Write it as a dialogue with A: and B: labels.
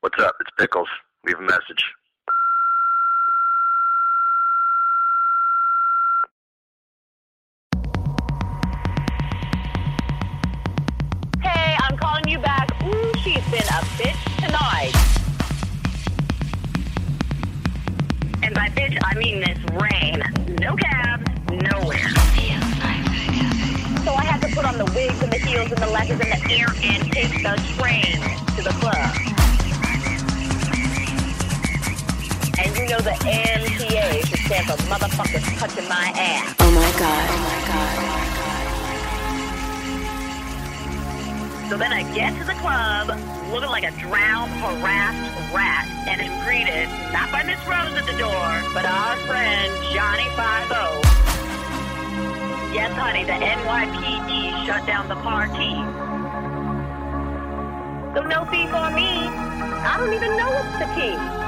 A: What's up? It's Pickles. Leave a message.
B: Hey, I'm calling you back. Ooh, she's been a bitch tonight. And by bitch, I mean this rain. No cabs, nowhere. So I had to put on the wigs and the heels and the leathers and the ear and take the train to the club. You know the MTA should stand for motherfuckers touching my ass.
C: Oh my god. Oh my god.
B: So then I get to the club, looking like a drowned, harassed rat, and is greeted not by Miss Rose at the door, but our friend Johnny Five O. Yes, honey, the NYPD shut down the party. So no fee for me. I don't even know what's the key.